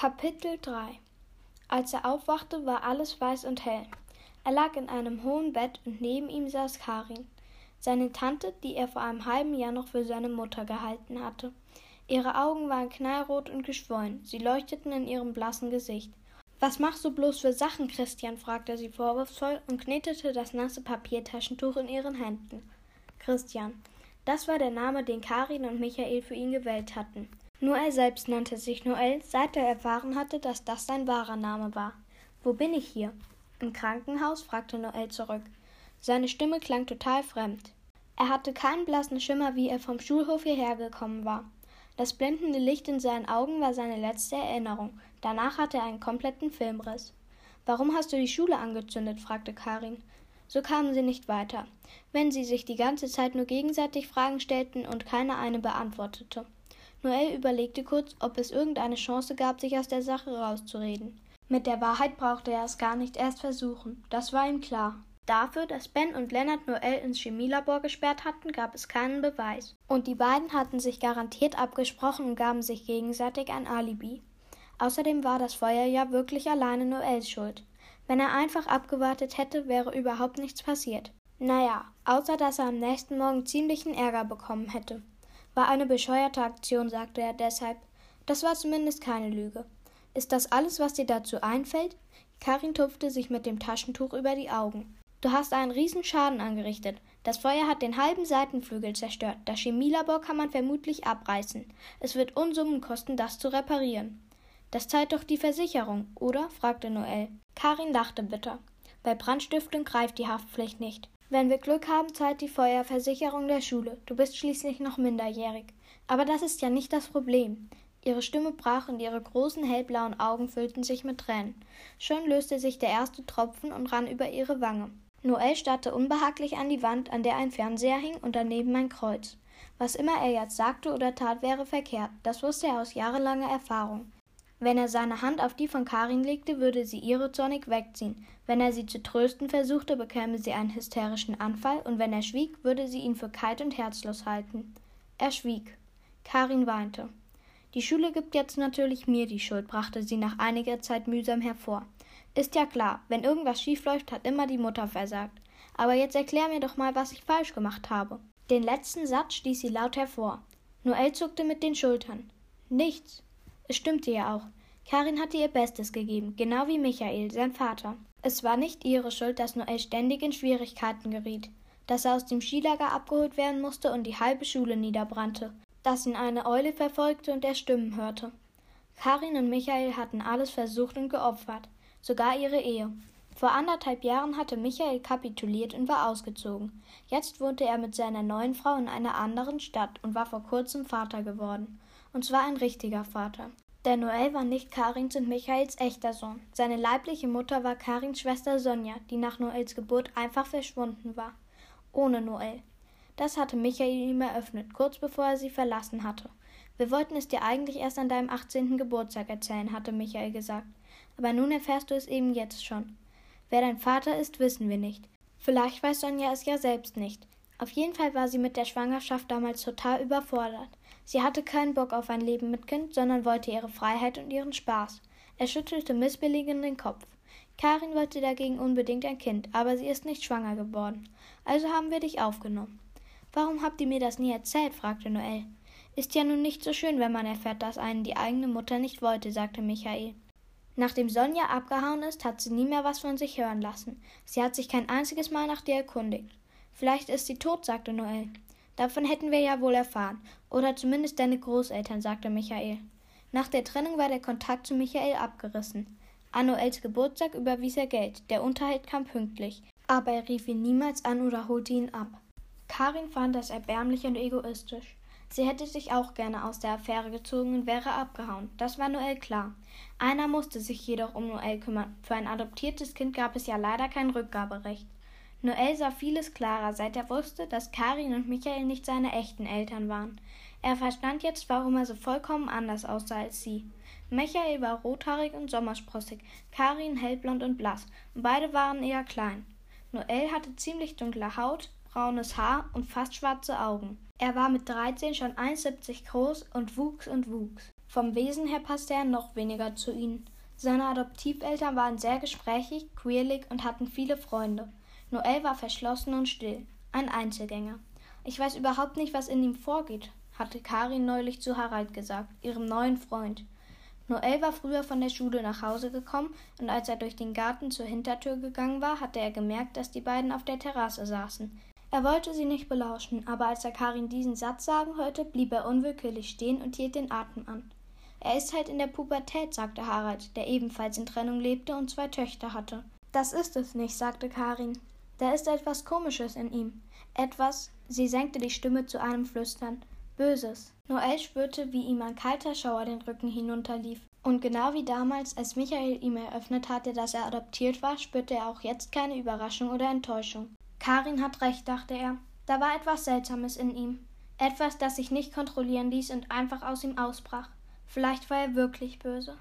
Kapitel 3 Als er aufwachte, war alles weiß und hell. Er lag in einem hohen Bett und neben ihm saß Karin, seine Tante, die er vor einem halben Jahr noch für seine Mutter gehalten hatte. Ihre Augen waren knallrot und geschwollen, sie leuchteten in ihrem blassen Gesicht. Was machst du bloß für Sachen, Christian? fragte sie vorwurfsvoll und knetete das nasse Papiertaschentuch in ihren Händen. Christian. Das war der Name, den Karin und Michael für ihn gewählt hatten. Er selbst nannte sich Noel, seit er erfahren hatte, dass das sein wahrer Name war. Wo bin ich hier? Im Krankenhaus? fragte Noel zurück. Seine Stimme klang total fremd. Er hatte keinen blassen Schimmer, wie er vom Schulhof hierher gekommen war. Das blendende Licht in seinen Augen war seine letzte Erinnerung. Danach hatte er einen kompletten Filmriss. Warum hast du die Schule angezündet? fragte Karin. So kamen sie nicht weiter, wenn sie sich die ganze Zeit nur gegenseitig Fragen stellten und keiner eine beantwortete. Noel überlegte kurz, ob es irgendeine Chance gab, sich aus der Sache rauszureden. Mit der Wahrheit brauchte er es gar nicht erst versuchen, das war ihm klar. Dafür, dass Ben und Lennart Noel ins Chemielabor gesperrt hatten, gab es keinen Beweis. Und die beiden hatten sich garantiert abgesprochen und gaben sich gegenseitig ein Alibi. Außerdem war das Feuer ja wirklich alleine Noels Schuld. Wenn er einfach abgewartet hätte, wäre überhaupt nichts passiert. Naja, außer dass er am nächsten Morgen ziemlichen Ärger bekommen hätte. War eine bescheuerte Aktion, sagte er deshalb. Das war zumindest keine Lüge. Ist das alles, was dir dazu einfällt? Karin tupfte sich mit dem Taschentuch über die Augen. Du hast einen riesen Schaden angerichtet. Das Feuer hat den halben Seitenflügel zerstört. Das Chemielabor kann man vermutlich abreißen. Es wird Unsummen kosten, das zu reparieren. Das zahlt doch die Versicherung, oder? fragte Noel. Karin lachte bitter. Bei Brandstiftung greift die Haftpflicht nicht. Wenn wir Glück haben, zahlt die Feuerversicherung der Schule. Du bist schließlich noch minderjährig. Aber das ist ja nicht das Problem. Ihre Stimme brach und ihre großen hellblauen Augen füllten sich mit Tränen. Schon löste sich der erste Tropfen und rann über ihre Wange. Noel starrte unbehaglich an die Wand, an der ein Fernseher hing und daneben ein Kreuz. Was immer er jetzt sagte oder tat, wäre verkehrt. Das wusste er aus jahrelanger Erfahrung. Wenn er seine Hand auf die von Karin legte, würde sie ihre zornig wegziehen. Wenn er sie zu trösten versuchte, bekäme sie einen hysterischen Anfall, und wenn er schwieg, würde sie ihn für kalt und herzlos halten. Er schwieg. Karin weinte. Die Schule gibt jetzt natürlich mir die Schuld, brachte sie nach einiger Zeit mühsam hervor. Ist ja klar, wenn irgendwas schiefläuft, hat immer die Mutter versagt. Aber jetzt erklär mir doch mal, was ich falsch gemacht habe. Den letzten Satz stieß sie laut hervor. Noel zuckte mit den Schultern. Nichts. Es stimmte ja auch. Karin hatte ihr Bestes gegeben, genau wie Michael, sein Vater. Es war nicht ihre Schuld, dass Noel ständig in Schwierigkeiten geriet, dass er aus dem Skilager abgeholt werden musste und die halbe Schule niederbrannte, dass ihn eine Eule verfolgte und er Stimmen hörte. Karin und Michael hatten alles versucht und geopfert, sogar ihre Ehe. Vor anderthalb Jahren hatte Michael kapituliert und war ausgezogen. Jetzt wohnte er mit seiner neuen Frau in einer anderen Stadt und war vor kurzem Vater geworden und zwar ein richtiger Vater. Der Noel war nicht Karins und Michaels echter Sohn. Seine leibliche Mutter war Karins Schwester Sonja, die nach Noels Geburt einfach verschwunden war. Ohne Noel. Das hatte Michael ihm eröffnet, kurz bevor er sie verlassen hatte. Wir wollten es dir eigentlich erst an deinem 18. Geburtstag erzählen, hatte Michael gesagt. Aber nun erfährst du es eben jetzt schon. Wer dein Vater ist, wissen wir nicht. Vielleicht weiß Sonja es ja selbst nicht. Auf jeden Fall war sie mit der Schwangerschaft damals total überfordert. Sie hatte keinen Bock auf ein Leben mit Kind, sondern wollte ihre Freiheit und ihren Spaß. Er schüttelte missbilligend den Kopf. Karin wollte dagegen unbedingt ein Kind, aber sie ist nicht schwanger geworden. Also haben wir dich aufgenommen. Warum habt ihr mir das nie erzählt? fragte Noel. Ist ja nun nicht so schön, wenn man erfährt, dass einen die eigene Mutter nicht wollte, sagte Michael. Nachdem Sonja abgehauen ist, hat sie nie mehr was von sich hören lassen. Sie hat sich kein einziges Mal nach dir erkundigt. Vielleicht ist sie tot, sagte Noel. Davon hätten wir ja wohl erfahren. Oder zumindest deine Großeltern, sagte Michael. Nach der Trennung war der Kontakt zu Michael abgerissen. An Noels Geburtstag überwies er Geld. Der Unterhalt kam pünktlich. Aber er rief ihn niemals an oder holte ihn ab. Karin fand das erbärmlich und egoistisch. Sie hätte sich auch gerne aus der Affäre gezogen und wäre abgehauen. Das war Noel klar. Einer musste sich jedoch um Noel kümmern. Für ein adoptiertes Kind gab es ja leider kein Rückgaberecht. Noel sah vieles klarer, seit er wusste, dass Karin und Michael nicht seine echten Eltern waren. Er verstand jetzt, warum er so vollkommen anders aussah als sie. Michael war rothaarig und sommersprossig, Karin hellblond und blass, und beide waren eher klein. Noel hatte ziemlich dunkle Haut, braunes Haar und fast schwarze Augen. Er war mit 13 schon 1,70 groß und wuchs und wuchs. Vom Wesen her passte er noch weniger zu ihnen. Seine Adoptiveltern waren sehr gesprächig, quirlig und hatten viele Freunde. Noel war verschlossen und still, ein Einzelgänger. Ich weiß überhaupt nicht, was in ihm vorgeht, hatte Karin neulich zu Harald gesagt, ihrem neuen Freund. Noel war früher von der Schule nach Hause gekommen, und als er durch den Garten zur Hintertür gegangen war, hatte er gemerkt, dass die beiden auf der Terrasse saßen. Er wollte sie nicht belauschen, aber als er Karin diesen Satz sagen hörte, blieb er unwillkürlich stehen und hielt den Atem an. Er ist halt in der Pubertät, sagte Harald, der ebenfalls in Trennung lebte und zwei Töchter hatte. Das ist es nicht, sagte Karin. Da ist etwas Komisches in ihm. Etwas, sie senkte die Stimme zu einem Flüstern, Böses. Noel spürte, wie ihm ein kalter Schauer den Rücken hinunterlief. Und genau wie damals, als Michael ihm eröffnet hatte, dass er adoptiert war, spürte er auch jetzt keine Überraschung oder Enttäuschung. Karin hat recht, dachte er. Da war etwas Seltsames in ihm. Etwas, das sich nicht kontrollieren ließ und einfach aus ihm ausbrach. Vielleicht war er wirklich böse.